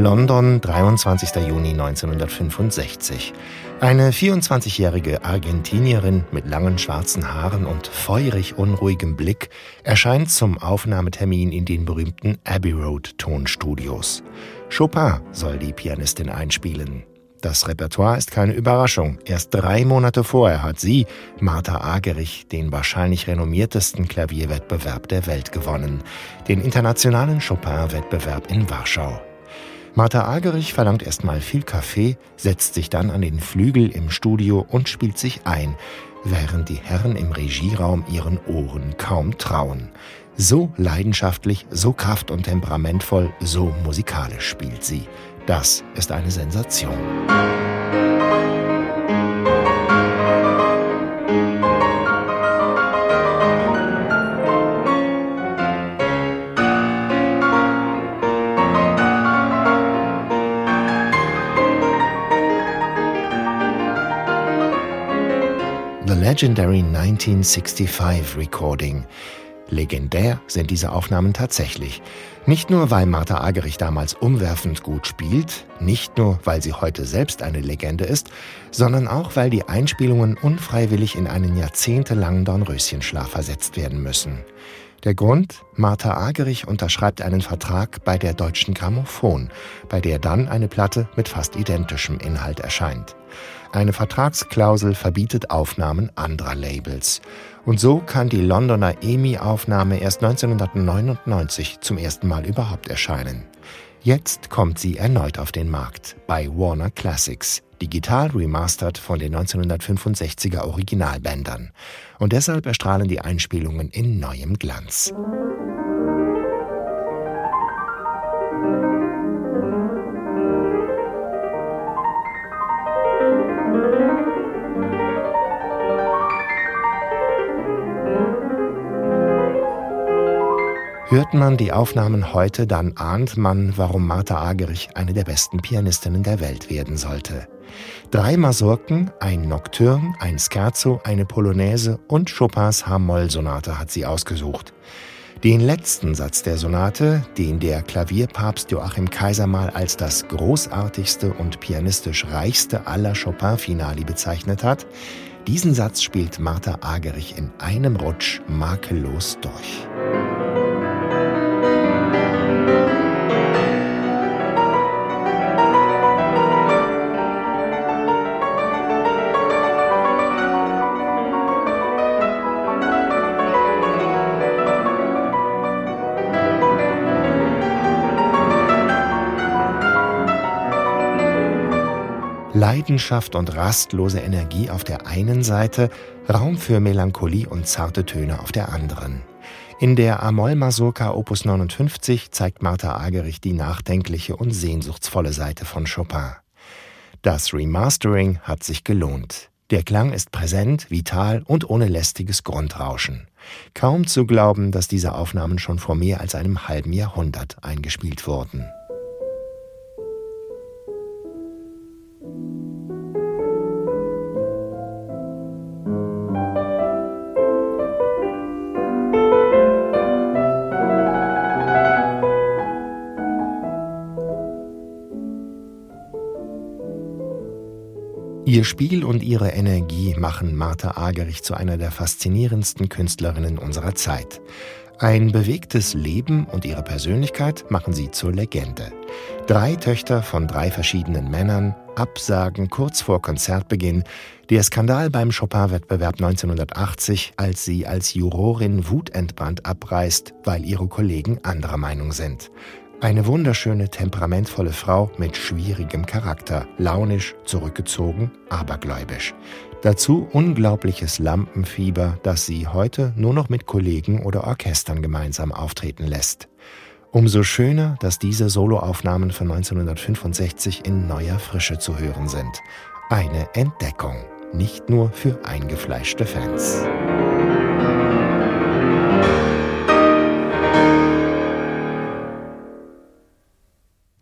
London, 23. Juni 1965. Eine 24-jährige Argentinierin mit langen schwarzen Haaren und feurig unruhigem Blick erscheint zum Aufnahmetermin in den berühmten Abbey Road Tonstudios. Chopin soll die Pianistin einspielen. Das Repertoire ist keine Überraschung. Erst drei Monate vorher hat sie, Martha Agerich, den wahrscheinlich renommiertesten Klavierwettbewerb der Welt gewonnen, den internationalen Chopin-Wettbewerb in Warschau. Martha Agerich verlangt erstmal viel Kaffee, setzt sich dann an den Flügel im Studio und spielt sich ein, während die Herren im Regieraum ihren Ohren kaum trauen. So leidenschaftlich, so kraft- und temperamentvoll, so musikalisch spielt sie. Das ist eine Sensation. Legendary 1965 Recording Legendär sind diese Aufnahmen tatsächlich. Nicht nur, weil Martha Agerich damals umwerfend gut spielt, nicht nur, weil sie heute selbst eine Legende ist, sondern auch, weil die Einspielungen unfreiwillig in einen jahrzehntelangen Dornröschenschlaf versetzt werden müssen. Der Grund? Martha Agerich unterschreibt einen Vertrag bei der Deutschen Grammophon, bei der dann eine Platte mit fast identischem Inhalt erscheint. Eine Vertragsklausel verbietet Aufnahmen anderer Labels. Und so kann die Londoner EMI-Aufnahme erst 1999 zum ersten Mal überhaupt erscheinen. Jetzt kommt sie erneut auf den Markt bei Warner Classics, digital remastered von den 1965er Originalbändern. Und deshalb erstrahlen die Einspielungen in neuem Glanz. Hört man die Aufnahmen heute, dann ahnt man, warum Martha Agerich eine der besten Pianistinnen der Welt werden sollte. Drei Masurken, ein Nocturne, ein Scherzo, eine Polonaise und Chopins H-Moll-Sonate hat sie ausgesucht. Den letzten Satz der Sonate, den der Klavierpapst Joachim Kaiser mal als das großartigste und pianistisch reichste aller Chopin-Finali bezeichnet hat, diesen Satz spielt Martha Agerich in einem Rutsch makellos durch. Leidenschaft und rastlose Energie auf der einen Seite, Raum für Melancholie und zarte Töne auf der anderen. In der Amol-Masurka Opus 59 zeigt Martha Agerich die nachdenkliche und sehnsuchtsvolle Seite von Chopin. Das Remastering hat sich gelohnt. Der Klang ist präsent, vital und ohne lästiges Grundrauschen. Kaum zu glauben, dass diese Aufnahmen schon vor mehr als einem halben Jahrhundert eingespielt wurden. Ihr Spiel und ihre Energie machen Martha Agerich zu einer der faszinierendsten Künstlerinnen unserer Zeit. Ein bewegtes Leben und ihre Persönlichkeit machen sie zur Legende. Drei Töchter von drei verschiedenen Männern, Absagen kurz vor Konzertbeginn, der Skandal beim Chopin-Wettbewerb 1980, als sie als Jurorin wutentbrannt abreißt, weil ihre Kollegen anderer Meinung sind. Eine wunderschöne, temperamentvolle Frau mit schwierigem Charakter, launisch, zurückgezogen, abergläubisch. Dazu unglaubliches Lampenfieber, das sie heute nur noch mit Kollegen oder Orchestern gemeinsam auftreten lässt. Umso schöner, dass diese Soloaufnahmen von 1965 in neuer Frische zu hören sind. Eine Entdeckung, nicht nur für eingefleischte Fans.